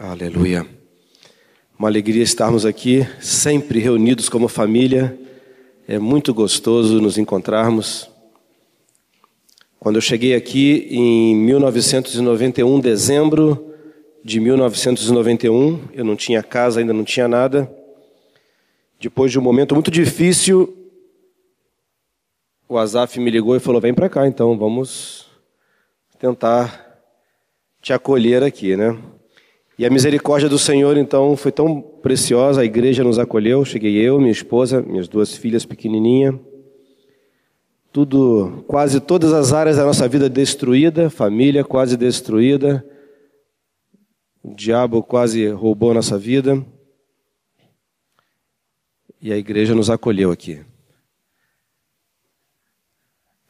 Aleluia. Uma alegria estarmos aqui, sempre reunidos como família. É muito gostoso nos encontrarmos. Quando eu cheguei aqui em 1991, dezembro de 1991, eu não tinha casa, ainda não tinha nada. Depois de um momento muito difícil, o Azaf me ligou e falou: Vem para cá, então, vamos tentar te acolher aqui, né? E a misericórdia do Senhor, então, foi tão preciosa, a igreja nos acolheu. Cheguei eu, minha esposa, minhas duas filhas pequenininhas. Tudo, quase todas as áreas da nossa vida destruída, família quase destruída. O diabo quase roubou a nossa vida. E a igreja nos acolheu aqui.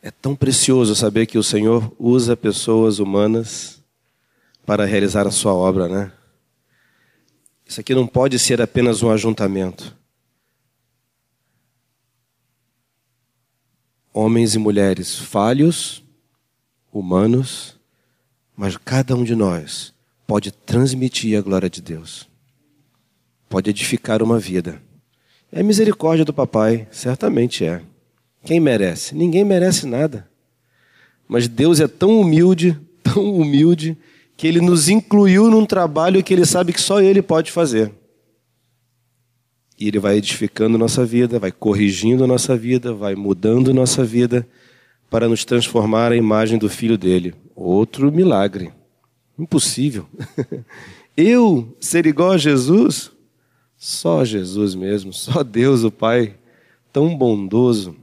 É tão precioso saber que o Senhor usa pessoas humanas para realizar a sua obra, né? Isso aqui não pode ser apenas um ajuntamento. Homens e mulheres falhos, humanos, mas cada um de nós pode transmitir a glória de Deus, pode edificar uma vida. É misericórdia do papai, certamente é. Quem merece? Ninguém merece nada. Mas Deus é tão humilde, tão humilde, que ele nos incluiu num trabalho que ele sabe que só ele pode fazer. E ele vai edificando nossa vida, vai corrigindo nossa vida, vai mudando nossa vida para nos transformar à imagem do filho dele. Outro milagre. Impossível. Eu ser igual a Jesus? Só Jesus mesmo, só Deus, o Pai, tão bondoso.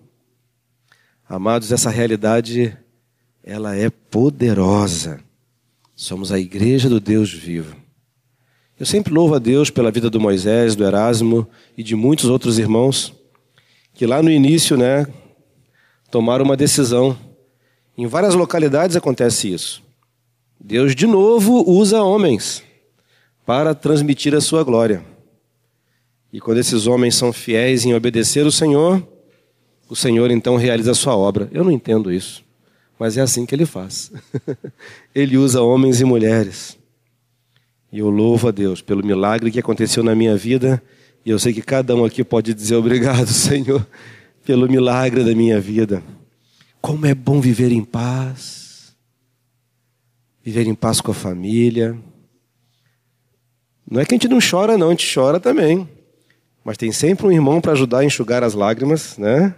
Amados, essa realidade ela é poderosa. Somos a igreja do Deus vivo. Eu sempre louvo a Deus pela vida do Moisés, do Erasmo e de muitos outros irmãos que lá no início, né, tomaram uma decisão. Em várias localidades acontece isso. Deus de novo usa homens para transmitir a sua glória. E quando esses homens são fiéis em obedecer o Senhor, o Senhor então realiza a sua obra. Eu não entendo isso. Mas é assim que ele faz. ele usa homens e mulheres. E eu louvo a Deus pelo milagre que aconteceu na minha vida. E eu sei que cada um aqui pode dizer obrigado, Senhor, pelo milagre da minha vida. Como é bom viver em paz. Viver em paz com a família. Não é que a gente não chora, não, a gente chora também. Mas tem sempre um irmão para ajudar a enxugar as lágrimas, né?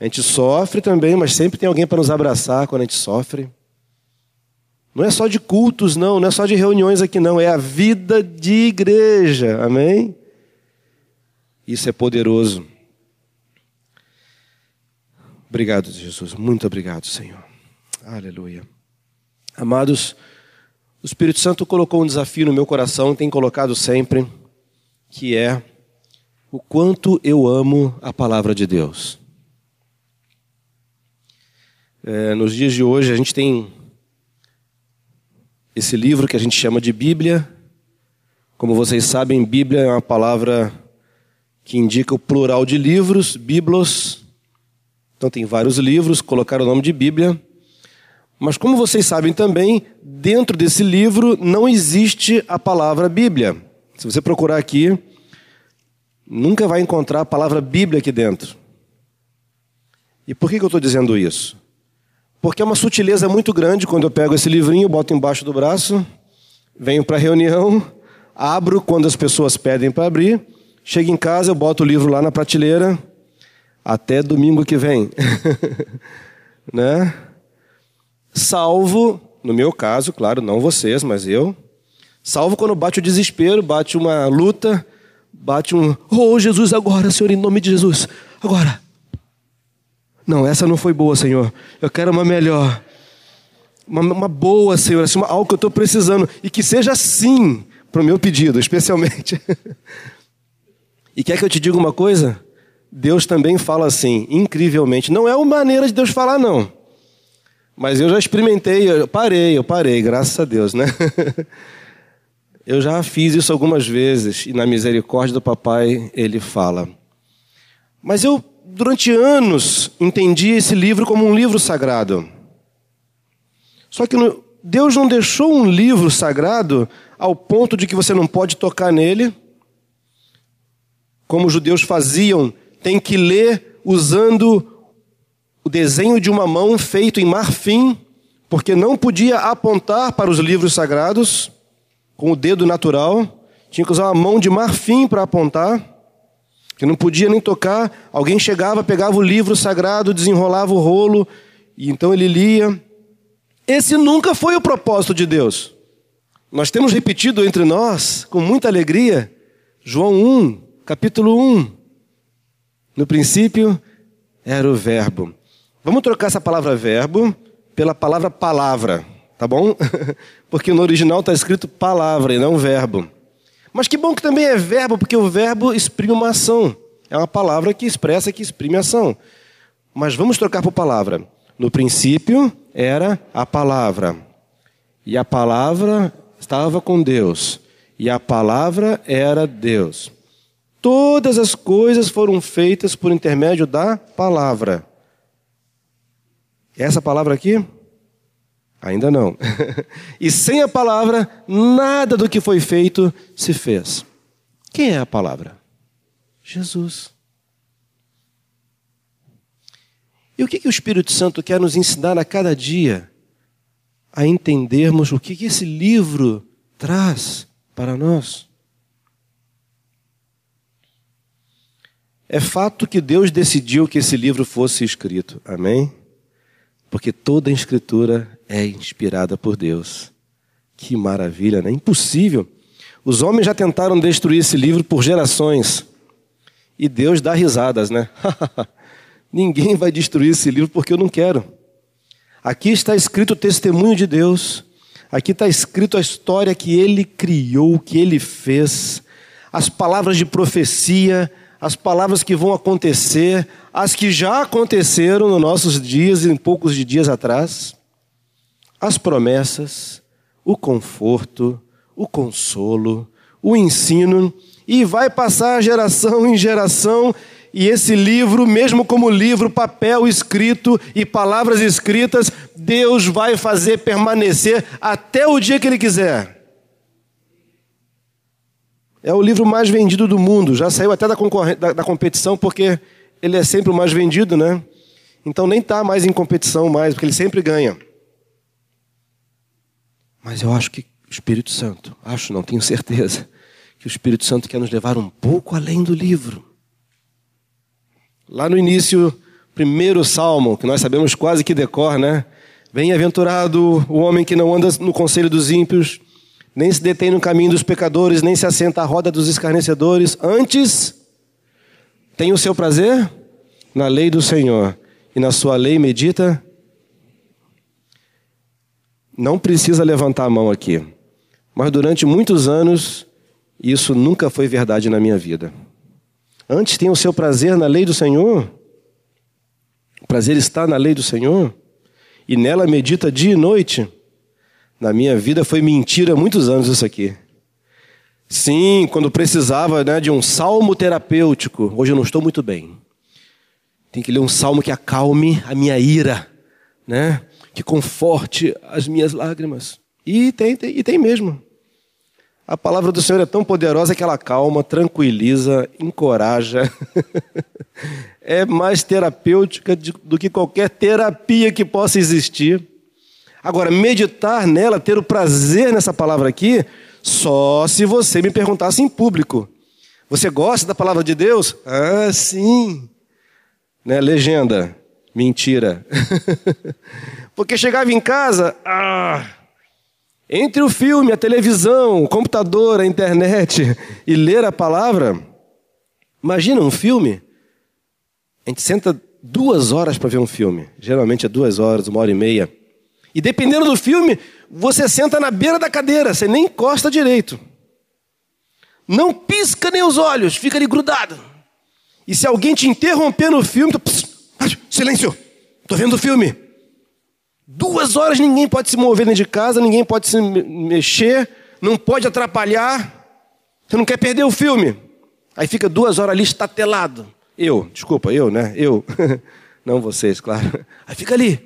A gente sofre também, mas sempre tem alguém para nos abraçar quando a gente sofre. Não é só de cultos, não, não é só de reuniões aqui, não, é a vida de igreja, amém? Isso é poderoso. Obrigado, Jesus, muito obrigado, Senhor. Aleluia. Amados, o Espírito Santo colocou um desafio no meu coração, tem colocado sempre, que é o quanto eu amo a palavra de Deus. É, nos dias de hoje, a gente tem esse livro que a gente chama de Bíblia. Como vocês sabem, Bíblia é uma palavra que indica o plural de livros, biblos. Então, tem vários livros, colocaram o nome de Bíblia. Mas, como vocês sabem também, dentro desse livro não existe a palavra Bíblia. Se você procurar aqui, nunca vai encontrar a palavra Bíblia aqui dentro. E por que, que eu estou dizendo isso? Porque é uma sutileza muito grande quando eu pego esse livrinho, boto embaixo do braço, venho para a reunião, abro quando as pessoas pedem para abrir, chego em casa, eu boto o livro lá na prateleira, até domingo que vem. né? Salvo, no meu caso, claro, não vocês, mas eu, salvo quando bate o desespero, bate uma luta, bate um, oh Jesus, agora, Senhor, em nome de Jesus, agora. Não, essa não foi boa, Senhor. Eu quero uma melhor. Uma, uma boa, Senhor, assim, algo que eu estou precisando. E que seja assim para o meu pedido, especialmente. e quer que eu te diga uma coisa? Deus também fala assim, incrivelmente. Não é uma maneira de Deus falar, não. Mas eu já experimentei, eu parei, eu parei, graças a Deus, né? eu já fiz isso algumas vezes e na misericórdia do papai ele fala. Mas eu durante anos, entendi esse livro como um livro sagrado. Só que Deus não deixou um livro sagrado ao ponto de que você não pode tocar nele, como os judeus faziam, tem que ler usando o desenho de uma mão feito em marfim, porque não podia apontar para os livros sagrados com o dedo natural, tinha que usar uma mão de marfim para apontar, que não podia nem tocar. Alguém chegava, pegava o livro sagrado, desenrolava o rolo, e então ele lia. Esse nunca foi o propósito de Deus. Nós temos repetido entre nós, com muita alegria, João 1, capítulo 1. No princípio era o Verbo. Vamos trocar essa palavra verbo pela palavra palavra, tá bom? Porque no original está escrito palavra e não verbo. Mas que bom que também é verbo, porque o verbo exprime uma ação. É uma palavra que expressa, que exprime ação. Mas vamos trocar por palavra. No princípio era a palavra. E a palavra estava com Deus, e a palavra era Deus. Todas as coisas foram feitas por intermédio da palavra. Essa palavra aqui? Ainda não. e sem a palavra, nada do que foi feito se fez. Quem é a palavra? Jesus. E o que, que o Espírito Santo quer nos ensinar a cada dia? a entendermos o que esse livro traz para nós. É fato que Deus decidiu que esse livro fosse escrito, amém? Porque toda a escritura é inspirada por Deus. Que maravilha, né? Impossível. Os homens já tentaram destruir esse livro por gerações. E Deus dá risadas, né? Ninguém vai destruir esse livro porque eu não quero. Aqui está escrito o testemunho de Deus. Aqui está escrito a história que ele criou, que ele fez, as palavras de profecia, as palavras que vão acontecer, as que já aconteceram nos nossos dias, em poucos dias atrás, as promessas, o conforto, o consolo, o ensino, e vai passar geração em geração, e esse livro, mesmo como livro, papel escrito e palavras escritas, Deus vai fazer permanecer até o dia que Ele quiser. É o livro mais vendido do mundo, já saiu até da, da, da competição, porque ele é sempre o mais vendido, né? Então nem está mais em competição mais, porque ele sempre ganha. Mas eu acho que o Espírito Santo, acho não, tenho certeza, que o Espírito Santo quer nos levar um pouco além do livro. Lá no início, primeiro salmo, que nós sabemos quase que decor, né? Bem-aventurado o homem que não anda no conselho dos ímpios, nem se detém no caminho dos pecadores, nem se assenta à roda dos escarnecedores. Antes, tem o seu prazer na lei do Senhor, e na sua lei medita. Não precisa levantar a mão aqui, mas durante muitos anos, isso nunca foi verdade na minha vida. Antes tem o seu prazer na lei do Senhor. O prazer está na lei do Senhor. E nela medita dia e noite. Na minha vida foi mentira muitos anos isso aqui. Sim, quando precisava né, de um salmo terapêutico. Hoje eu não estou muito bem. Tem que ler um salmo que acalme a minha ira, né? Que conforte as minhas lágrimas. E tem, tem, e tem mesmo. A palavra do Senhor é tão poderosa que ela calma, tranquiliza, encoraja. é mais terapêutica do que qualquer terapia que possa existir. Agora, meditar nela, ter o prazer nessa palavra aqui, só se você me perguntasse em público. Você gosta da palavra de Deus? Ah, sim. Né? Legenda. Mentira. Porque chegava em casa, ah, entre o filme, a televisão, o computador, a internet e ler a palavra, imagina um filme. A gente senta duas horas para ver um filme. Geralmente é duas horas, uma hora e meia. E dependendo do filme, você senta na beira da cadeira, você nem encosta direito. Não pisca nem os olhos, fica ali grudado. E se alguém te interromper no filme, tu, pss, silêncio, estou vendo o filme. Duas horas ninguém pode se mover dentro de casa, ninguém pode se mexer, não pode atrapalhar. Você não quer perder o filme. Aí fica duas horas ali estatelado. Eu, desculpa, eu, né? Eu. não vocês, claro. Aí fica ali.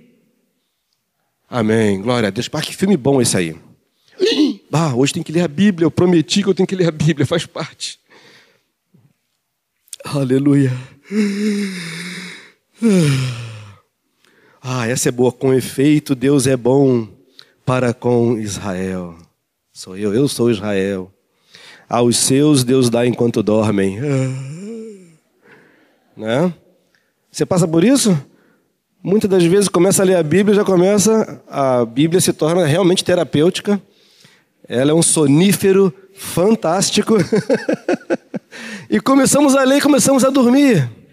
Amém. Glória a Deus. Pá, que filme bom esse aí. Ah, hoje tem que ler a Bíblia. Eu prometi que eu tenho que ler a Bíblia. Faz parte. Aleluia. Ah, essa é boa. Com efeito, Deus é bom para com Israel. Sou eu, eu sou Israel. Aos seus Deus dá enquanto dormem. Né? Você passa por isso? Muitas das vezes começa a ler a Bíblia, já começa, a Bíblia se torna realmente terapêutica. Ela é um sonífero fantástico. e começamos a ler e começamos a dormir.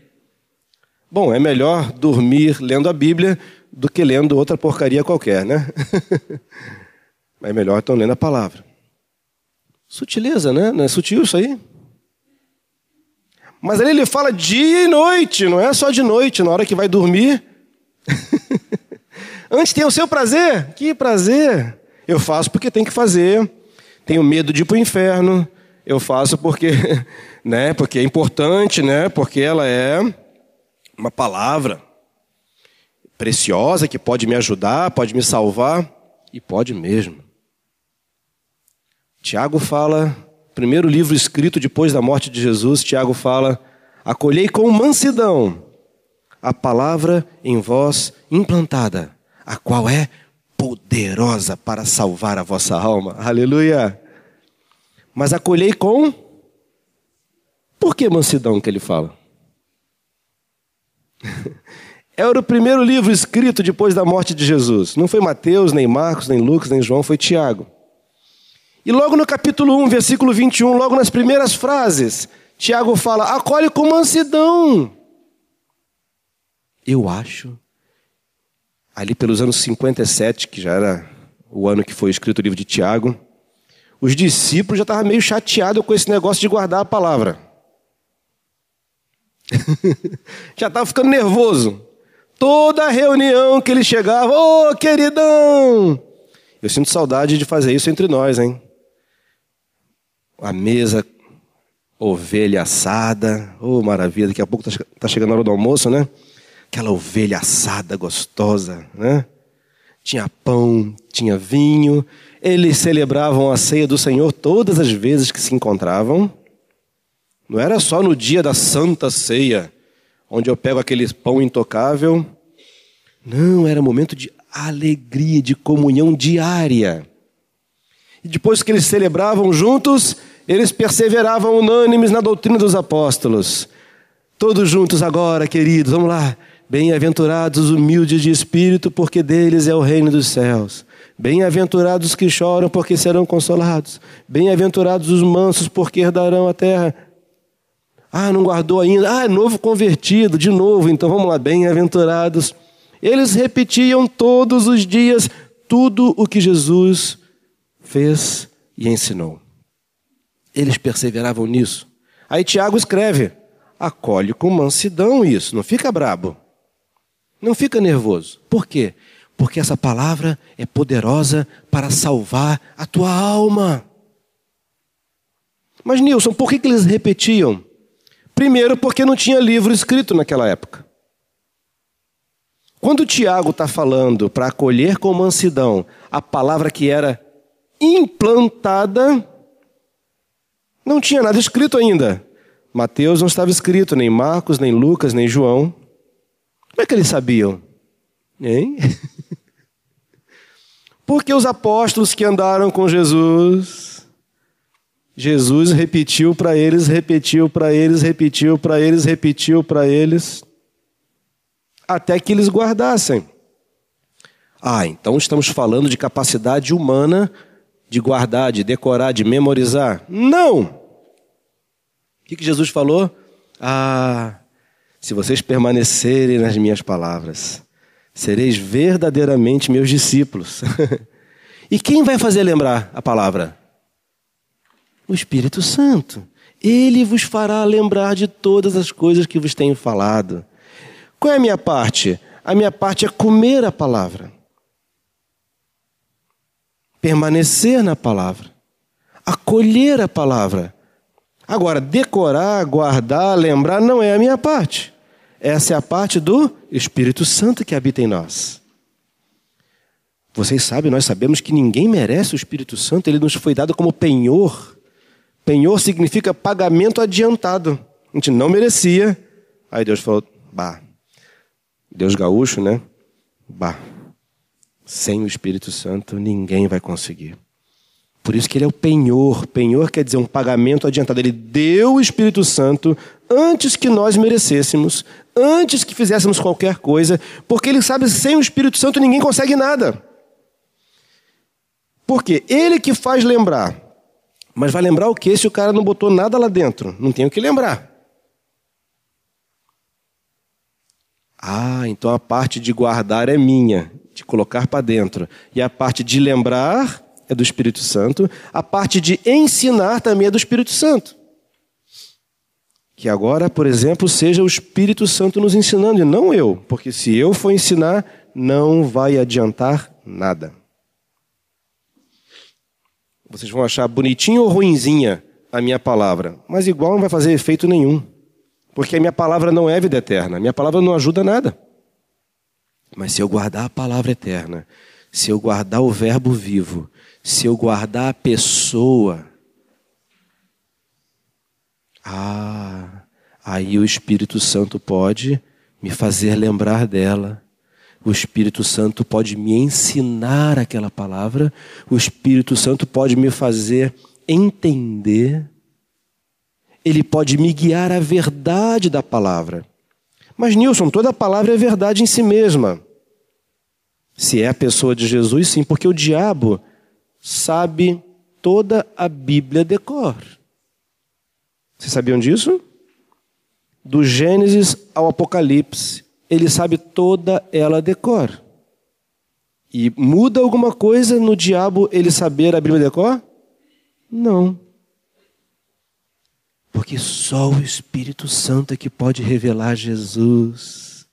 Bom, é melhor dormir lendo a Bíblia do que lendo outra porcaria qualquer, né? é melhor então lendo a palavra. Sutileza, né? Não é sutil isso aí? Mas ali ele fala dia e noite, não é só de noite, na hora que vai dormir. Antes tem o seu prazer. Que prazer! Eu faço porque tem que fazer. Tenho medo de ir para o inferno. Eu faço porque, né? Porque é importante, né? Porque ela é uma palavra preciosa que pode me ajudar, pode me salvar e pode mesmo. Tiago fala, primeiro livro escrito depois da morte de Jesus, Tiago fala: acolhei com mansidão a palavra em vós implantada, a qual é poderosa para salvar a vossa alma. Aleluia! Mas acolhei com. Por que mansidão que ele fala? Era o primeiro livro escrito depois da morte de Jesus. Não foi Mateus, nem Marcos, nem Lucas, nem João, foi Tiago. E logo no capítulo 1, versículo 21, logo nas primeiras frases, Tiago fala: acolhe com mansidão. Eu acho, ali pelos anos 57, que já era o ano que foi escrito o livro de Tiago, os discípulos já estavam meio chateados com esse negócio de guardar a palavra. já estava ficando nervoso. Toda reunião que ele chegava, ô oh, queridão! Eu sinto saudade de fazer isso entre nós, hein? A mesa, ovelha assada, oh maravilha, daqui a pouco está tá chegando a hora do almoço, né? Aquela ovelha assada gostosa, né? Tinha pão, tinha vinho. Eles celebravam a ceia do Senhor todas as vezes que se encontravam. Não era só no dia da Santa Ceia, onde eu pego aquele pão intocável. Não, era momento de alegria, de comunhão diária. E depois que eles celebravam juntos, eles perseveravam unânimes na doutrina dos apóstolos. Todos juntos agora, queridos, vamos lá. Bem-aventurados os humildes de espírito, porque deles é o reino dos céus. Bem-aventurados os que choram, porque serão consolados. Bem-aventurados os mansos, porque herdarão a terra. Ah, não guardou ainda. Ah, é novo convertido, de novo. Então vamos lá, bem-aventurados. Eles repetiam todos os dias tudo o que Jesus fez e ensinou. Eles perseveravam nisso. Aí Tiago escreve: acolhe com mansidão isso, não fica brabo. Não fica nervoso. Por quê? Porque essa palavra é poderosa para salvar a tua alma. Mas, Nilson, por que, que eles repetiam? Primeiro, porque não tinha livro escrito naquela época. Quando Tiago está falando para acolher com mansidão a palavra que era implantada, não tinha nada escrito ainda. Mateus não estava escrito, nem Marcos, nem Lucas, nem João. Como é que eles sabiam? Hein? Porque os apóstolos que andaram com Jesus, Jesus repetiu para eles, repetiu para eles, repetiu para eles, repetiu para eles, até que eles guardassem. Ah, então estamos falando de capacidade humana de guardar, de decorar, de memorizar? Não! que, que Jesus falou? Ah, se vocês permanecerem nas minhas palavras, sereis verdadeiramente meus discípulos. e quem vai fazer lembrar a palavra? O Espírito Santo. Ele vos fará lembrar de todas as coisas que vos tenho falado. Qual é a minha parte? A minha parte é comer a palavra. Permanecer na palavra. Acolher a palavra. Agora, decorar, guardar, lembrar não é a minha parte. Essa é a parte do Espírito Santo que habita em nós. Vocês sabem, nós sabemos que ninguém merece o Espírito Santo, ele nos foi dado como penhor. Penhor significa pagamento adiantado. A gente não merecia. Aí Deus falou: bah, Deus gaúcho, né? Bah, sem o Espírito Santo ninguém vai conseguir. Por isso que ele é o penhor. Penhor quer dizer um pagamento adiantado. Ele deu o Espírito Santo antes que nós merecêssemos, antes que fizéssemos qualquer coisa, porque ele sabe que sem o Espírito Santo ninguém consegue nada. Porque ele que faz lembrar. Mas vai lembrar o que se o cara não botou nada lá dentro? Não tem o que lembrar. Ah, então a parte de guardar é minha, de colocar para dentro. E a parte de lembrar é do Espírito Santo. A parte de ensinar também é do Espírito Santo. Que agora, por exemplo, seja o Espírito Santo nos ensinando e não eu, porque se eu for ensinar, não vai adiantar nada. Vocês vão achar bonitinho ou ruinzinha a minha palavra, mas igual não vai fazer efeito nenhum. Porque a minha palavra não é vida eterna, a minha palavra não ajuda nada. Mas se eu guardar a palavra eterna, se eu guardar o verbo vivo, se eu guardar a pessoa, ah, aí o Espírito Santo pode me fazer lembrar dela. O Espírito Santo pode me ensinar aquela palavra, o Espírito Santo pode me fazer entender ele pode me guiar à verdade da palavra. Mas, Nilson, toda palavra é verdade em si mesma. Se é a pessoa de Jesus, sim, porque o diabo sabe toda a Bíblia de cor. Vocês sabiam disso? Do Gênesis ao Apocalipse, ele sabe toda ela de cor. E muda alguma coisa no diabo ele saber a Bíblia de cor? Não. Porque só o Espírito Santo é que pode revelar Jesus.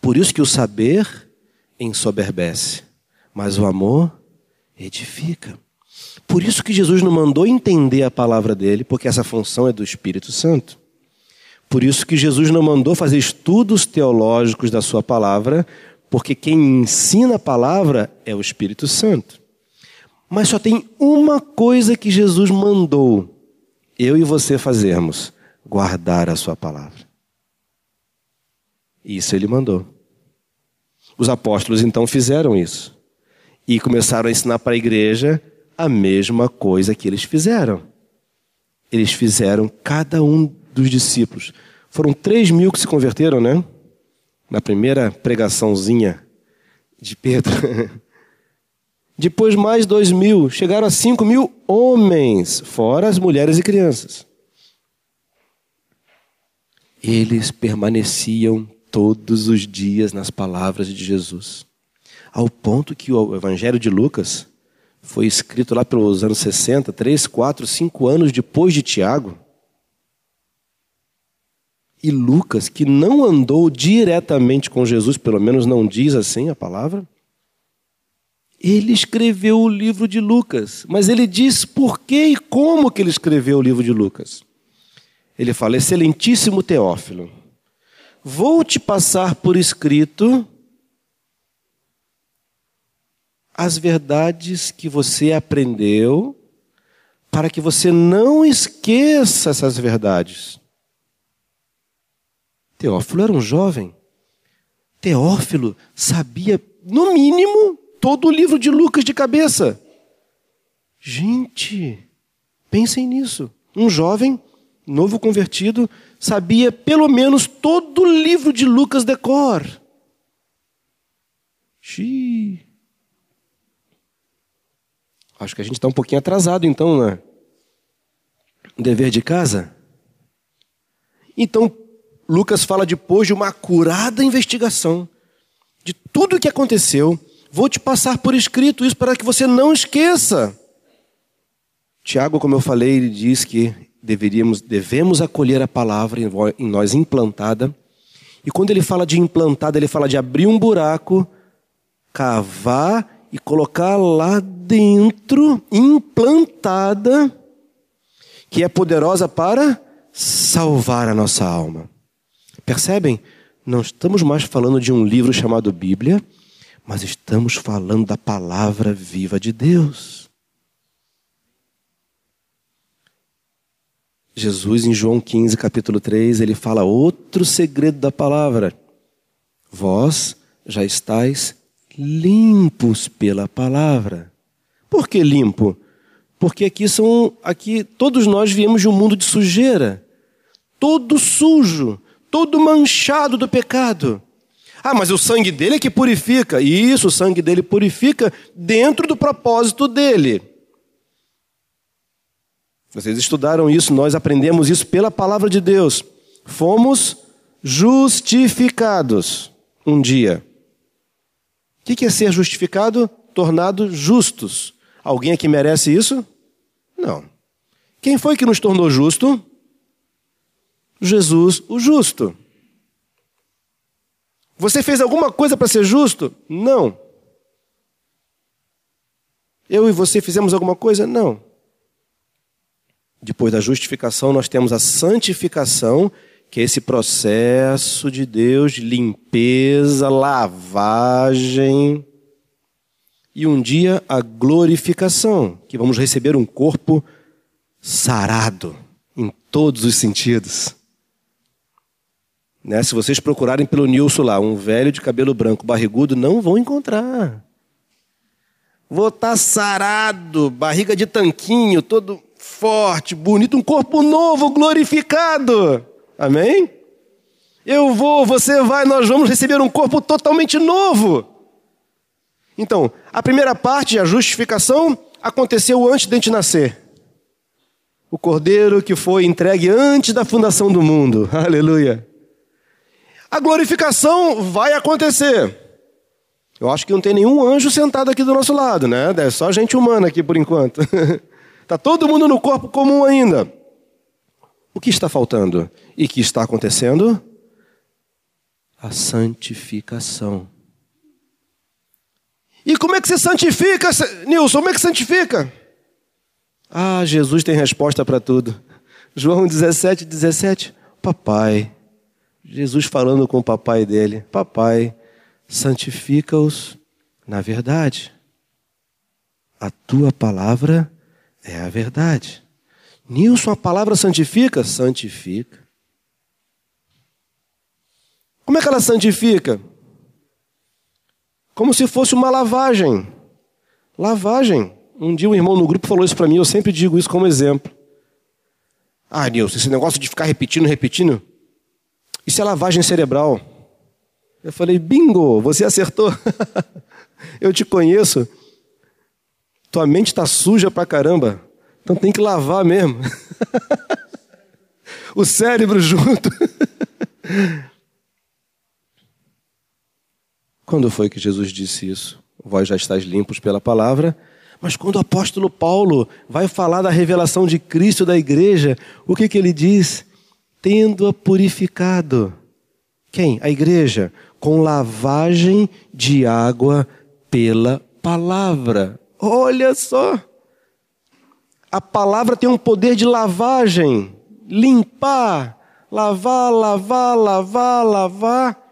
Por isso que o saber ensoberbece, mas o amor edifica. Por isso que Jesus não mandou entender a palavra dele, porque essa função é do Espírito Santo. Por isso que Jesus não mandou fazer estudos teológicos da sua palavra, porque quem ensina a palavra é o Espírito Santo. Mas só tem uma coisa que Jesus mandou eu e você fazermos: guardar a Sua palavra. Isso ele mandou. Os apóstolos então fizeram isso e começaram a ensinar para a igreja a mesma coisa que eles fizeram. Eles fizeram cada um dos discípulos. Foram três mil que se converteram, né? Na primeira pregaçãozinha de Pedro. Depois mais dois mil, chegaram a cinco mil homens, fora as mulheres e crianças. Eles permaneciam todos os dias nas palavras de Jesus, ao ponto que o Evangelho de Lucas foi escrito lá pelos anos 60, 3, 4, 5 anos depois de Tiago. E Lucas, que não andou diretamente com Jesus, pelo menos não diz assim a palavra, ele escreveu o livro de Lucas, mas ele diz por que e como que ele escreveu o livro de Lucas. Ele fala: Excelentíssimo Teófilo, vou te passar por escrito as verdades que você aprendeu, para que você não esqueça essas verdades. Teófilo era um jovem. Teófilo sabia, no mínimo, todo o livro de Lucas de cabeça. Gente, pensem nisso. Um jovem, novo convertido, sabia pelo menos todo o livro de Lucas de cor. Xiii. Acho que a gente está um pouquinho atrasado, então, né? Dever de casa. Então, Lucas fala depois de uma acurada investigação de tudo o que aconteceu Vou te passar por escrito isso para que você não esqueça. Tiago, como eu falei, ele diz que deveríamos, devemos acolher a palavra em nós implantada. E quando ele fala de implantada, ele fala de abrir um buraco, cavar e colocar lá dentro, implantada, que é poderosa para salvar a nossa alma. Percebem? Não estamos mais falando de um livro chamado Bíblia, mas estamos falando da palavra viva de Deus. Jesus, em João 15, capítulo 3, ele fala outro segredo da palavra. Vós já estáis limpos pela palavra. Por que limpo? Porque aqui são aqui todos nós viemos de um mundo de sujeira, todo sujo, todo manchado do pecado. Ah, mas o sangue dele é que purifica. Isso, o sangue dele purifica dentro do propósito dele. Vocês estudaram isso, nós aprendemos isso pela palavra de Deus. Fomos justificados um dia. O que é ser justificado? Tornado justos. Alguém aqui merece isso? Não. Quem foi que nos tornou justo? Jesus, o justo. Você fez alguma coisa para ser justo? Não. Eu e você fizemos alguma coisa? Não. Depois da justificação, nós temos a santificação, que é esse processo de Deus de limpeza, lavagem. E um dia a glorificação, que vamos receber um corpo sarado em todos os sentidos. Né? Se vocês procurarem pelo Nilson lá, um velho de cabelo branco, barrigudo, não vão encontrar. Vou estar tá sarado, barriga de tanquinho, todo forte, bonito, um corpo novo, glorificado. Amém? Eu vou, você vai, nós vamos receber um corpo totalmente novo. Então, a primeira parte, a justificação, aconteceu antes de a gente nascer. O cordeiro que foi entregue antes da fundação do mundo. Aleluia. A glorificação vai acontecer. Eu acho que não tem nenhum anjo sentado aqui do nosso lado, né? É só gente humana aqui por enquanto. Está todo mundo no corpo comum ainda. O que está faltando? E que está acontecendo? A santificação. E como é que se santifica, Nilson? Como é que santifica? Ah, Jesus tem resposta para tudo. João 17, 17. Papai. Jesus falando com o papai dele: Papai, santifica-os na verdade. A tua palavra é a verdade. Nilson, a palavra santifica? Santifica. Como é que ela santifica? Como se fosse uma lavagem. Lavagem. Um dia um irmão no grupo falou isso para mim, eu sempre digo isso como exemplo. Ah, Nilson, esse negócio de ficar repetindo, repetindo, isso é lavagem cerebral. Eu falei, bingo, você acertou. eu te conheço. Tua mente está suja pra caramba. Então tem que lavar mesmo. o cérebro junto. Quando foi que Jesus disse isso? Vós já estáis limpos pela palavra. Mas quando o apóstolo Paulo vai falar da revelação de Cristo da igreja, o que, que ele diz? Tendo-a purificado. Quem? A igreja. Com lavagem de água pela palavra. Olha só. A palavra tem um poder de lavagem, limpar, lavar, lavar, lavar, lavar,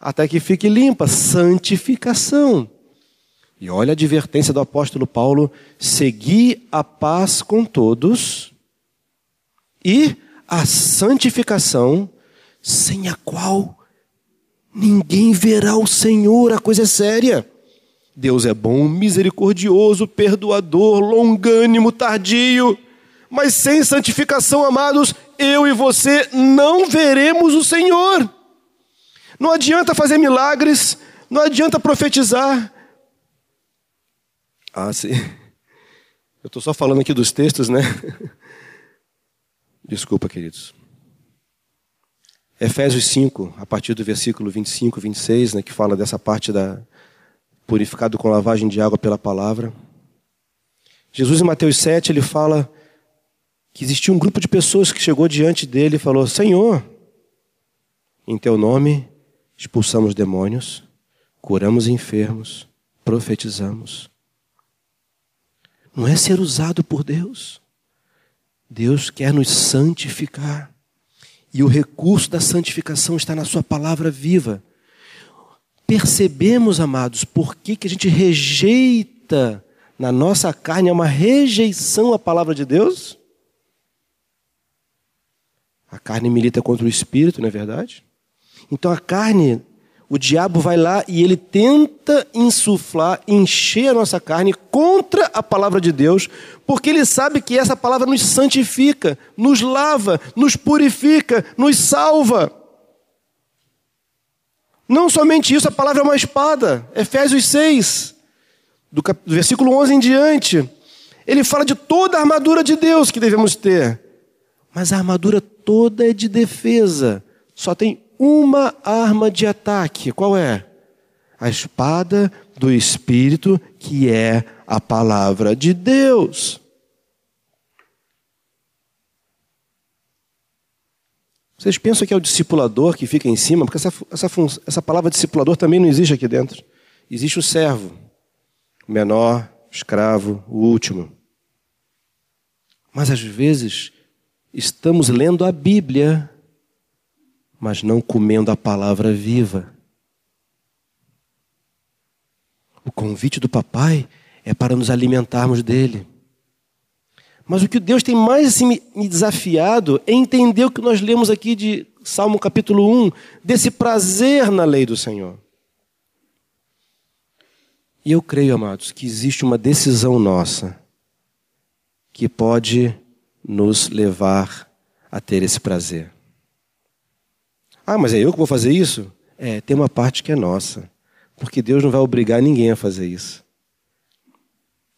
até que fique limpa, santificação. E olha a advertência do apóstolo Paulo: seguir a paz com todos e a santificação, sem a qual ninguém verá o Senhor, a coisa é séria. Deus é bom, misericordioso, perdoador, longânimo, tardio. Mas sem santificação, amados, eu e você não veremos o Senhor. Não adianta fazer milagres, não adianta profetizar. Ah, sim. Eu estou só falando aqui dos textos, né? Desculpa, queridos. Efésios 5, a partir do versículo 25, 26, né, que fala dessa parte da, purificado com lavagem de água pela palavra. Jesus, em Mateus 7, ele fala que existia um grupo de pessoas que chegou diante dele e falou: Senhor, em teu nome expulsamos demônios, curamos enfermos, profetizamos. Não é ser usado por Deus. Deus quer nos santificar. E o recurso da santificação está na Sua palavra viva. Percebemos, amados, por que, que a gente rejeita na nossa carne, é uma rejeição à palavra de Deus? A carne milita contra o espírito, não é verdade? Então a carne, o diabo vai lá e ele tenta insuflar, encher a nossa carne contra a palavra de Deus, porque ele sabe que essa palavra nos santifica, nos lava, nos purifica, nos salva. Não somente isso, a palavra é uma espada. Efésios 6, do, cap... do versículo 11 em diante. Ele fala de toda a armadura de Deus que devemos ter. Mas a armadura toda é de defesa. Só tem uma arma de ataque. Qual é? A espada do Espírito, que é a palavra de Deus. Vocês pensam que é o discipulador que fica em cima? Porque essa, essa, essa palavra discipulador também não existe aqui dentro. Existe o servo, o menor, o escravo, o último. Mas às vezes estamos lendo a Bíblia, mas não comendo a palavra viva. O convite do papai é para nos alimentarmos dele. Mas o que Deus tem mais assim, me desafiado é entender o que nós lemos aqui de Salmo capítulo 1, desse prazer na lei do Senhor. E eu creio, amados, que existe uma decisão nossa que pode nos levar a ter esse prazer. Ah, mas é eu que vou fazer isso? É, tem uma parte que é nossa, porque Deus não vai obrigar ninguém a fazer isso.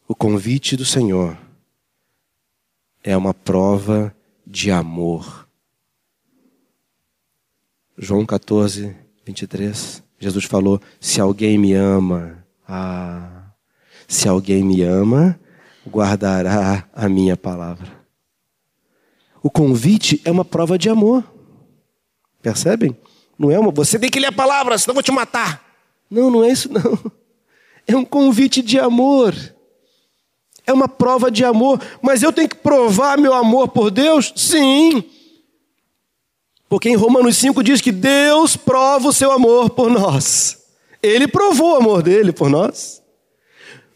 O convite do Senhor é uma prova de amor. João 14, 23, Jesus falou: Se alguém me ama, ah, se alguém me ama, guardará a minha palavra. O convite é uma prova de amor. Percebem? Não é uma, você tem que ler a palavra, senão eu vou te matar. Não, não é isso não. É um convite de amor é uma prova de amor, mas eu tenho que provar meu amor por Deus? Sim. Porque em Romanos 5 diz que Deus prova o seu amor por nós. Ele provou o amor dele por nós.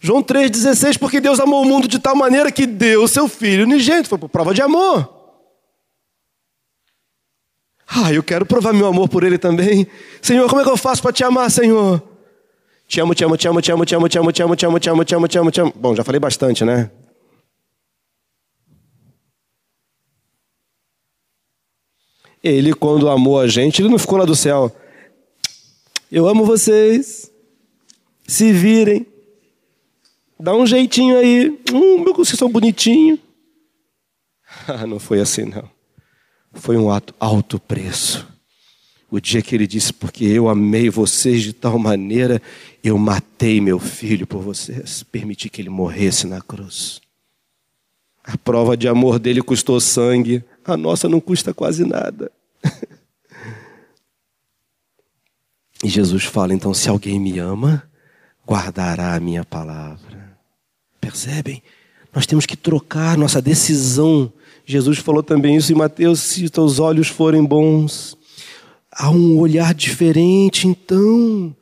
João 3,16, porque Deus amou o mundo de tal maneira que deu seu filho unigênito. Foi por prova de amor. Ah, eu quero provar meu amor por ele também. Senhor, como é que eu faço para te amar, Senhor? Te amo, te amo, te amo, te amo, te amo, te amo, te amo, te amo, te amo, te amo, te amo, te amo. Bom, já falei bastante, né? Ele, quando amou a gente, ele não ficou lá do céu. Eu amo vocês. Se virem. Dá um jeitinho aí. Hum, vocês são bonitinhos. não foi assim, não. Foi um ato alto preço. O dia que ele disse, porque eu amei vocês de tal maneira, eu matei meu filho por vocês, permiti que ele morresse na cruz. A prova de amor dele custou sangue, a nossa não custa quase nada. e Jesus fala: então, se alguém me ama, guardará a minha palavra. Percebem? Nós temos que trocar nossa decisão. Jesus falou também isso em Mateus: se teus olhos forem bons, há um olhar diferente, então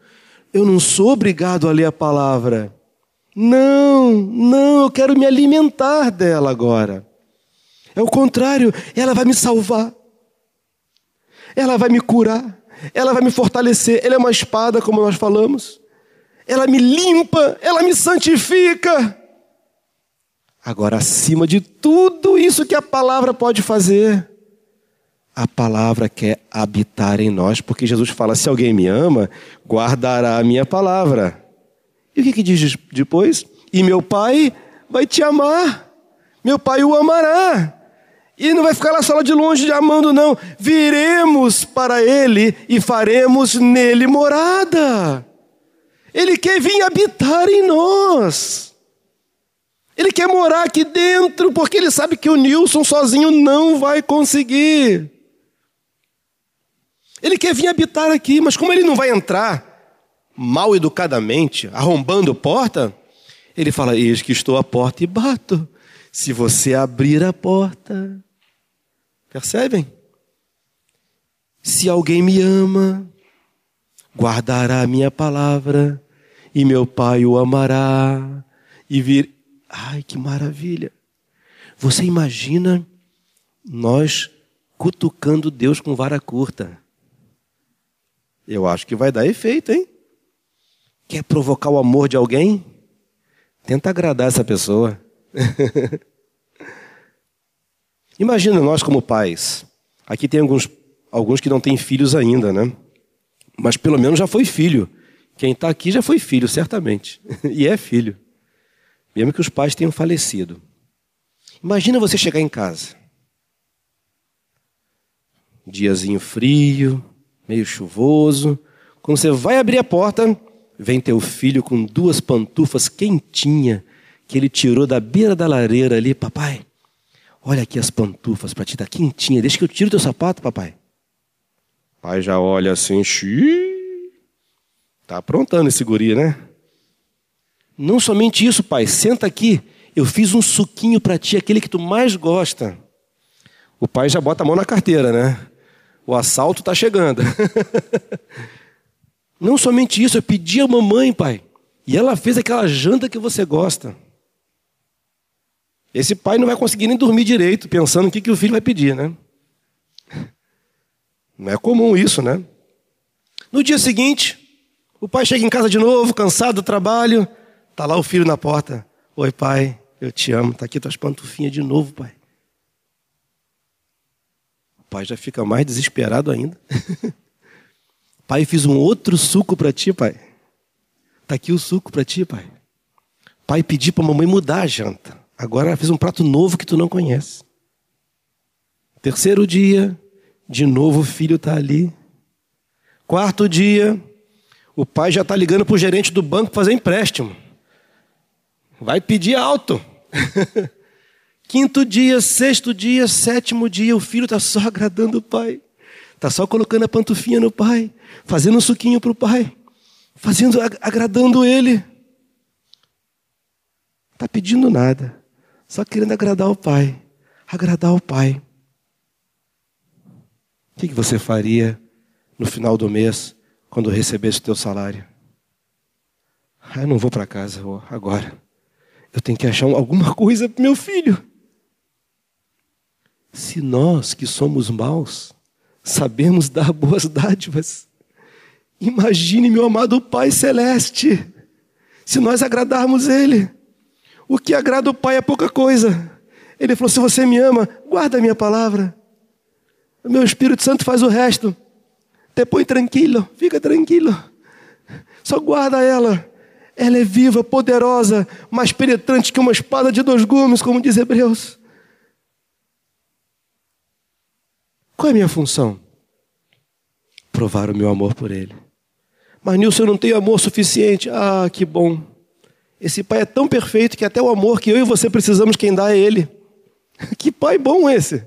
eu não sou obrigado a ler a palavra. Não, não, eu quero me alimentar dela agora. É o contrário, ela vai me salvar. Ela vai me curar. Ela vai me fortalecer. Ela é uma espada, como nós falamos. Ela me limpa, ela me santifica. Agora, acima de tudo isso que a palavra pode fazer, a palavra quer habitar em nós, porque Jesus fala: se alguém me ama, guardará a minha palavra. E o que, que diz depois? E meu Pai vai te amar, meu Pai o amará. E não vai ficar lá só de longe amando, não. Viremos para Ele e faremos nele morada. Ele quer vir habitar em nós. Ele quer morar aqui dentro, porque ele sabe que o Nilson sozinho não vai conseguir. Ele quer vir habitar aqui, mas como ele não vai entrar mal educadamente, arrombando porta, ele fala: Eis que estou à porta e bato. Se você abrir a porta. Percebem? Se alguém me ama, guardará a minha palavra, e meu Pai o amará, e vir. Ai, que maravilha! Você imagina nós cutucando Deus com vara curta? Eu acho que vai dar efeito, hein? Quer provocar o amor de alguém? Tenta agradar essa pessoa. Imagina nós como pais. Aqui tem alguns, alguns que não têm filhos ainda, né? Mas pelo menos já foi filho. Quem está aqui já foi filho, certamente. e é filho. Mesmo que os pais tenham falecido. Imagina você chegar em casa. Diazinho frio, meio chuvoso. Quando você vai abrir a porta, vem teu filho com duas pantufas quentinhas que ele tirou da beira da lareira ali. Papai, olha aqui as pantufas para ti, tá quentinha. Deixa que eu tiro teu sapato, papai. Pai já olha assim, xiii. Tá aprontando esse guri, né? Não somente isso, pai. Senta aqui. Eu fiz um suquinho para ti, aquele que tu mais gosta. O pai já bota a mão na carteira, né? O assalto está chegando. Não somente isso, eu pedi a mamãe, pai. E ela fez aquela janta que você gosta. Esse pai não vai conseguir nem dormir direito, pensando o que, que o filho vai pedir, né? Não é comum isso, né? No dia seguinte, o pai chega em casa de novo, cansado do trabalho. Tá lá o filho na porta. Oi, pai, eu te amo. Tá aqui tuas pantufinhas de novo, pai. O pai já fica mais desesperado ainda. pai, fiz um outro suco para ti, pai. Tá aqui o suco para ti, pai. Pai, pedi para mamãe mudar a janta. Agora fiz um prato novo que tu não conhece. Terceiro dia, de novo o filho está ali. Quarto dia, o pai já está ligando para o gerente do banco fazer empréstimo. Vai pedir alto. Quinto dia, sexto dia, sétimo dia, o filho está só agradando o pai. Está só colocando a pantufinha no pai, fazendo um suquinho para o pai, fazendo, agradando ele. Está pedindo nada, só querendo agradar o pai, agradar o pai. O que você faria no final do mês quando recebesse o teu salário? Ah, eu não vou para casa agora. Eu tenho que achar alguma coisa para meu filho. Se nós que somos maus sabemos dar boas dádivas, imagine meu amado Pai Celeste, se nós agradarmos Ele. O que agrada o Pai é pouca coisa. Ele falou: se você me ama, guarda a minha palavra. Meu Espírito Santo faz o resto. Põe tranquilo, fica tranquilo. Só guarda ela. Ela é viva, poderosa, mais penetrante que uma espada de dois gumes, como diz Hebreus. Qual é a minha função? Provar o meu amor por ele. Mas Nilson, eu não tenho amor suficiente. Ah, que bom. Esse pai é tão perfeito que até o amor que eu e você precisamos, quem dá é ele. Que pai bom esse.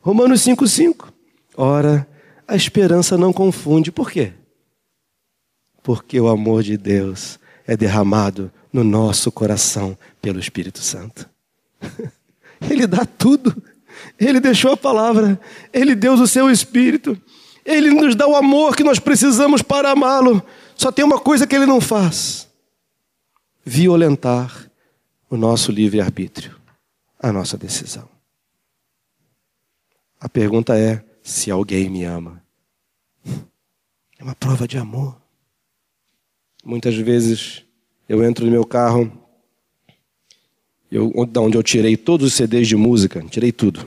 Romanos 5,5. Ora, a esperança não confunde. Por quê? Porque o amor de Deus é derramado no nosso coração pelo Espírito Santo. Ele dá tudo. Ele deixou a palavra. Ele deu o seu Espírito. Ele nos dá o amor que nós precisamos para amá-lo. Só tem uma coisa que ele não faz: violentar o nosso livre-arbítrio, a nossa decisão. A pergunta é: se alguém me ama? É uma prova de amor. Muitas vezes eu entro no meu carro, eu, da onde eu tirei todos os CDs de música, tirei tudo.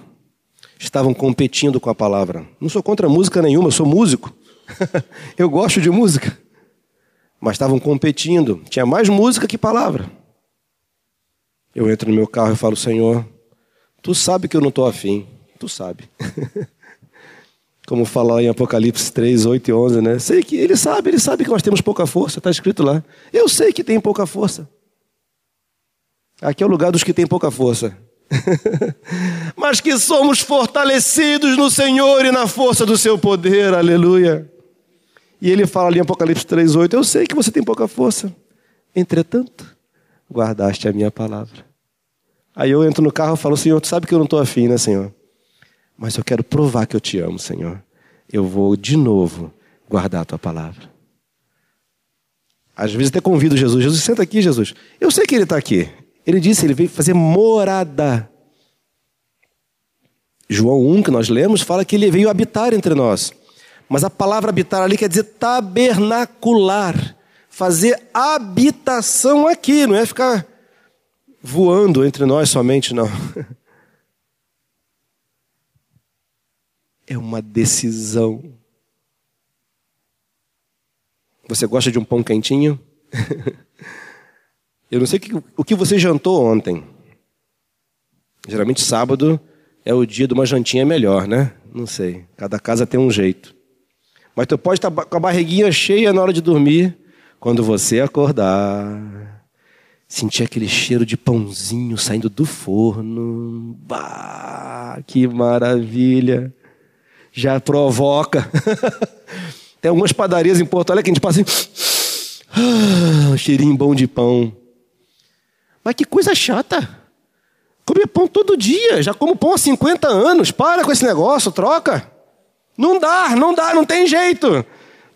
Estavam competindo com a palavra. Não sou contra música nenhuma, eu sou músico. eu gosto de música. Mas estavam competindo. Tinha mais música que palavra. Eu entro no meu carro e falo, Senhor, tu sabe que eu não estou afim tu sabe. Como fala em Apocalipse 3, 8 e 11, né? Sei que ele sabe, ele sabe que nós temos pouca força, está escrito lá. Eu sei que tem pouca força. Aqui é o lugar dos que têm pouca força. Mas que somos fortalecidos no Senhor e na força do seu poder, aleluia. E ele fala ali em Apocalipse 3, 8, eu sei que você tem pouca força. Entretanto, guardaste a minha palavra. Aí eu entro no carro e falo, Senhor, tu sabe que eu não estou afim, né, Senhor? Mas eu quero provar que eu te amo, Senhor. Eu vou de novo guardar a tua palavra. Às vezes até convido Jesus. Jesus, senta aqui, Jesus. Eu sei que ele está aqui. Ele disse, ele veio fazer morada. João 1, que nós lemos, fala que ele veio habitar entre nós. Mas a palavra habitar ali quer dizer tabernacular. Fazer habitação aqui, não é ficar voando entre nós somente, não. É uma decisão. Você gosta de um pão quentinho? Eu não sei o que você jantou ontem. Geralmente sábado é o dia de uma jantinha melhor, né? Não sei. Cada casa tem um jeito. Mas tu pode estar com a barriguinha cheia na hora de dormir. Quando você acordar, sentir aquele cheiro de pãozinho saindo do forno. Bah, que maravilha! Já provoca. tem algumas padarias em Porto Alegre que a gente passa assim. Ah, um cheirinho bom de pão. Mas que coisa chata. Comer pão todo dia. Já como pão há 50 anos. Para com esse negócio, troca. Não dá, não dá, não tem jeito.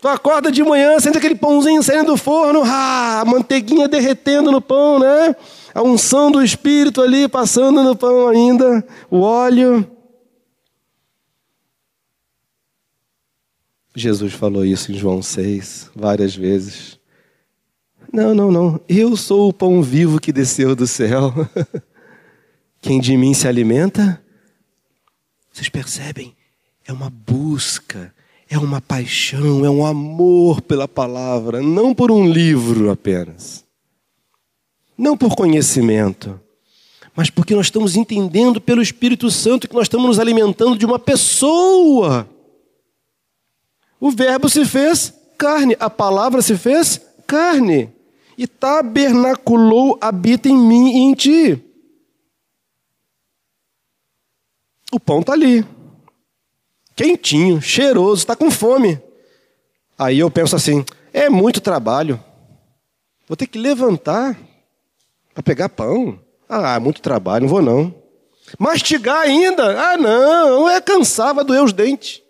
Tu acorda de manhã, sente aquele pãozinho saindo do forno, ah, a manteiguinha derretendo no pão, né? A unção do Espírito ali passando no pão ainda, o óleo. Jesus falou isso em João 6 várias vezes. Não, não, não. Eu sou o pão vivo que desceu do céu. Quem de mim se alimenta, vocês percebem? É uma busca, é uma paixão, é um amor pela palavra, não por um livro apenas. Não por conhecimento, mas porque nós estamos entendendo pelo Espírito Santo que nós estamos nos alimentando de uma pessoa. O Verbo se fez carne, a palavra se fez carne e tabernaculou, habita em mim e em ti. O pão está ali, quentinho, cheiroso, está com fome. Aí eu penso assim: é muito trabalho. Vou ter que levantar para pegar pão. Ah, é muito trabalho, não vou não. Mastigar ainda? Ah, não, é cansar, vai doer os dentes.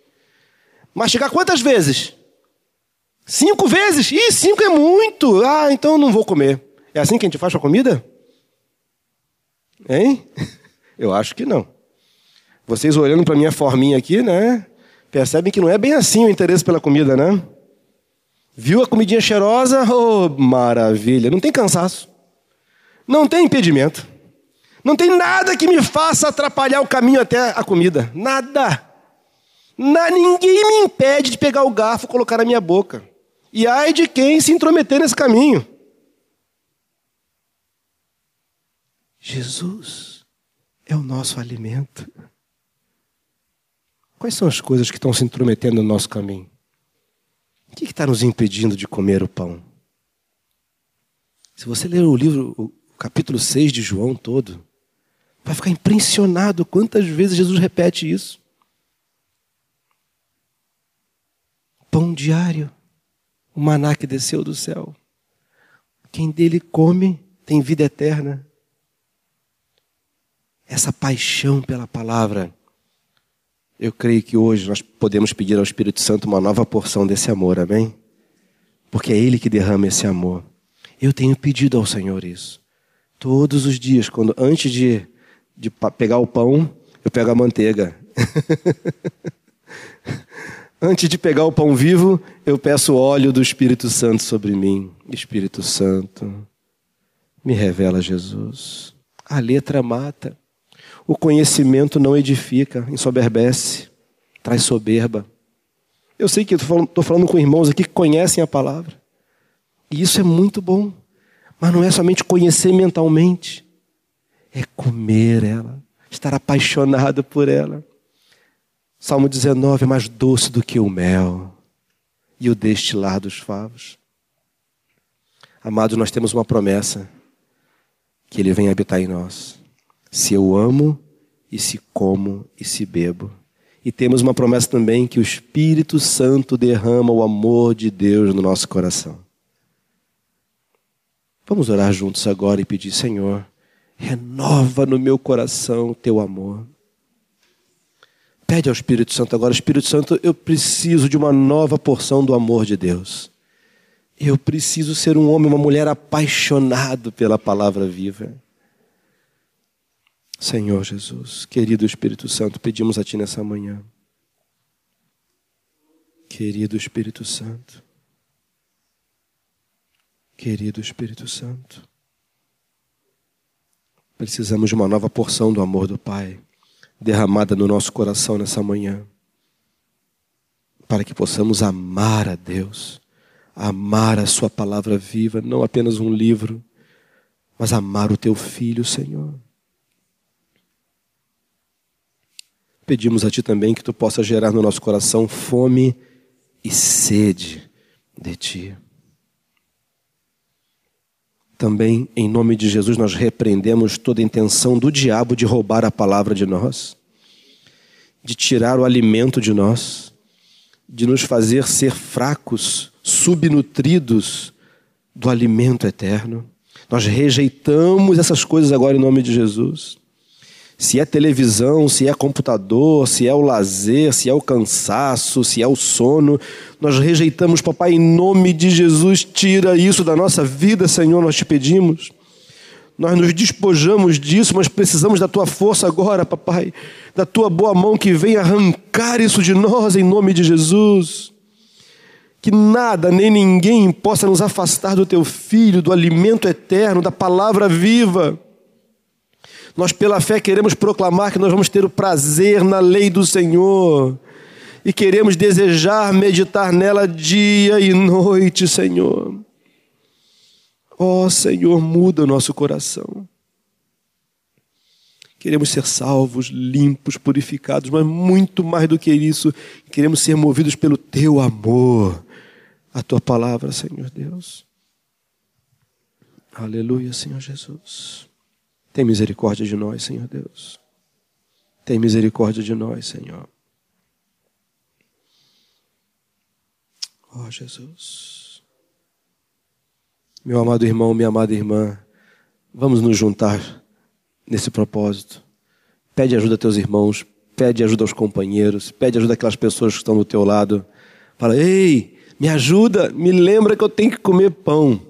Mastigar quantas vezes? Cinco vezes? Ih, cinco é muito. Ah, então eu não vou comer. É assim que a gente faz com a comida? Hein? Eu acho que não. Vocês olhando para minha forminha aqui, né? Percebem que não é bem assim o interesse pela comida, né? Viu a comidinha cheirosa? Oh, maravilha! Não tem cansaço. Não tem impedimento. Não tem nada que me faça atrapalhar o caminho até a comida. Nada. Na, ninguém me impede de pegar o garfo e colocar na minha boca. E ai de quem se intrometer nesse caminho. Jesus é o nosso alimento. Quais são as coisas que estão se intrometendo no nosso caminho? O que está nos impedindo de comer o pão? Se você ler o livro, o capítulo 6 de João todo, vai ficar impressionado quantas vezes Jesus repete isso. Pão diário o maná que desceu do céu. Quem dele come tem vida eterna. Essa paixão pela palavra, eu creio que hoje nós podemos pedir ao Espírito Santo uma nova porção desse amor, amém? Porque é Ele que derrama esse amor. Eu tenho pedido ao Senhor isso. Todos os dias, quando antes de, de pegar o pão, eu pego a manteiga. Antes de pegar o pão vivo, eu peço óleo do Espírito Santo sobre mim. Espírito Santo, me revela Jesus. A letra mata. O conhecimento não edifica, ensoberbece, traz soberba. Eu sei que estou falando, falando com irmãos aqui que conhecem a palavra. E isso é muito bom. Mas não é somente conhecer mentalmente, é comer ela, estar apaixonado por ela. Salmo 19 é mais doce do que o mel e o destilar dos favos. Amados, nós temos uma promessa que Ele vem habitar em nós. Se eu amo e se como e se bebo. E temos uma promessa também que o Espírito Santo derrama o amor de Deus no nosso coração. Vamos orar juntos agora e pedir, Senhor, renova no meu coração o teu amor. Pede ao Espírito Santo agora, Espírito Santo, eu preciso de uma nova porção do amor de Deus. Eu preciso ser um homem, uma mulher apaixonado pela palavra viva. Senhor Jesus, querido Espírito Santo, pedimos a Ti nessa manhã. Querido Espírito Santo, querido Espírito Santo, precisamos de uma nova porção do amor do Pai derramada no nosso coração nessa manhã, para que possamos amar a Deus amar a Sua palavra viva, não apenas um livro, mas amar o Teu Filho, Senhor. Pedimos a Ti também que Tu possa gerar no nosso coração fome e sede de Ti. Também, em nome de Jesus, nós repreendemos toda intenção do diabo de roubar a palavra de nós, de tirar o alimento de nós, de nos fazer ser fracos subnutridos do alimento eterno. Nós rejeitamos essas coisas agora em nome de Jesus. Se é televisão, se é computador, se é o lazer, se é o cansaço, se é o sono, nós rejeitamos, papai, em nome de Jesus, tira isso da nossa vida, Senhor, nós te pedimos. Nós nos despojamos disso, mas precisamos da tua força agora, papai, da tua boa mão que vem arrancar isso de nós em nome de Jesus que nada nem ninguém possa nos afastar do teu filho, do alimento eterno, da palavra viva. Nós, pela fé, queremos proclamar que nós vamos ter o prazer na lei do Senhor e queremos desejar meditar nela dia e noite, Senhor. Ó oh, Senhor, muda o nosso coração. Queremos ser salvos, limpos, purificados, mas muito mais do que isso, queremos ser movidos pelo teu amor a tua palavra, Senhor Deus. Aleluia, Senhor Jesus. Tem misericórdia de nós, Senhor Deus. Tem misericórdia de nós, Senhor. Oh, Jesus. Meu amado irmão, minha amada irmã, vamos nos juntar nesse propósito. Pede ajuda a teus irmãos, pede ajuda aos companheiros, pede ajuda àquelas pessoas que estão do teu lado. Fala, ei, me ajuda, me lembra que eu tenho que comer pão.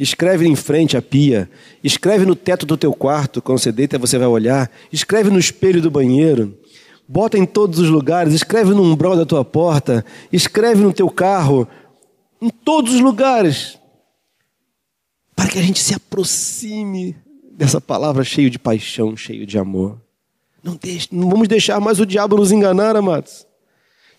Escreve em frente à pia. Escreve no teto do teu quarto, quando você deita você vai olhar. Escreve no espelho do banheiro. Bota em todos os lugares. Escreve no umbral da tua porta. Escreve no teu carro. Em todos os lugares. Para que a gente se aproxime dessa palavra cheio de paixão, cheio de amor. Não, deixe, não vamos deixar mais o diabo nos enganar, amados.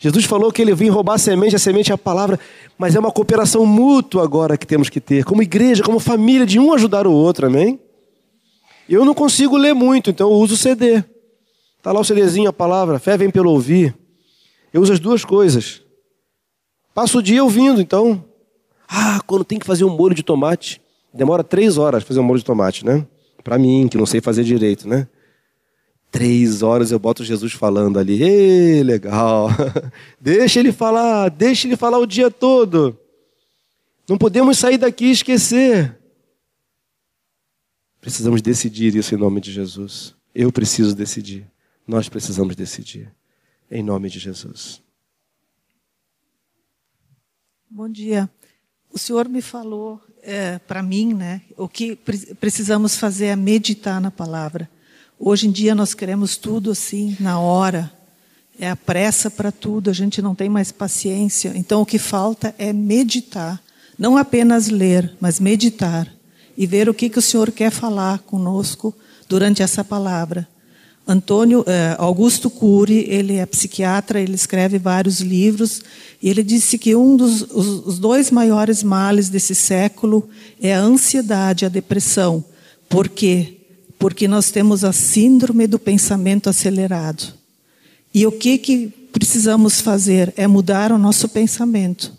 Jesus falou que ele vinha roubar a semente, a semente é a palavra, mas é uma cooperação mútua agora que temos que ter, como igreja, como família, de um ajudar o outro, amém? Eu não consigo ler muito, então eu uso o CD. Está lá o CDzinho, a palavra, fé vem pelo ouvir. Eu uso as duas coisas. Passo o dia ouvindo, então. Ah, quando tem que fazer um molho de tomate, demora três horas fazer um molho de tomate, né? Para mim, que não sei fazer direito, né? Três horas eu boto Jesus falando ali. Ei, legal. deixa ele falar, deixa ele falar o dia todo. Não podemos sair daqui e esquecer. Precisamos decidir isso em nome de Jesus. Eu preciso decidir. Nós precisamos decidir. Em nome de Jesus. Bom dia. O senhor me falou é, para mim, né? O que precisamos fazer é meditar na palavra. Hoje em dia nós queremos tudo assim, na hora. É a pressa para tudo, a gente não tem mais paciência. Então o que falta é meditar. Não apenas ler, mas meditar. E ver o que, que o Senhor quer falar conosco durante essa palavra. Antônio eh, Augusto Cury, ele é psiquiatra, ele escreve vários livros, e ele disse que um dos os, os dois maiores males desse século é a ansiedade, a depressão. Por quê? Porque nós temos a síndrome do pensamento acelerado. E o que, que precisamos fazer é mudar o nosso pensamento.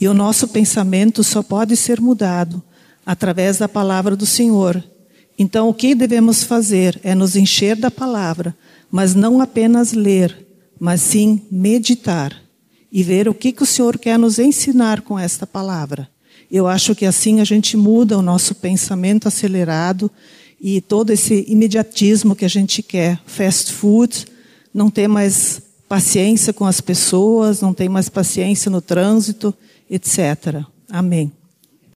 E o nosso pensamento só pode ser mudado através da palavra do Senhor. Então, o que devemos fazer é nos encher da palavra, mas não apenas ler, mas sim meditar e ver o que, que o Senhor quer nos ensinar com esta palavra. Eu acho que assim a gente muda o nosso pensamento acelerado e todo esse imediatismo que a gente quer, fast food, não ter mais paciência com as pessoas, não tem mais paciência no trânsito, etc. Amém.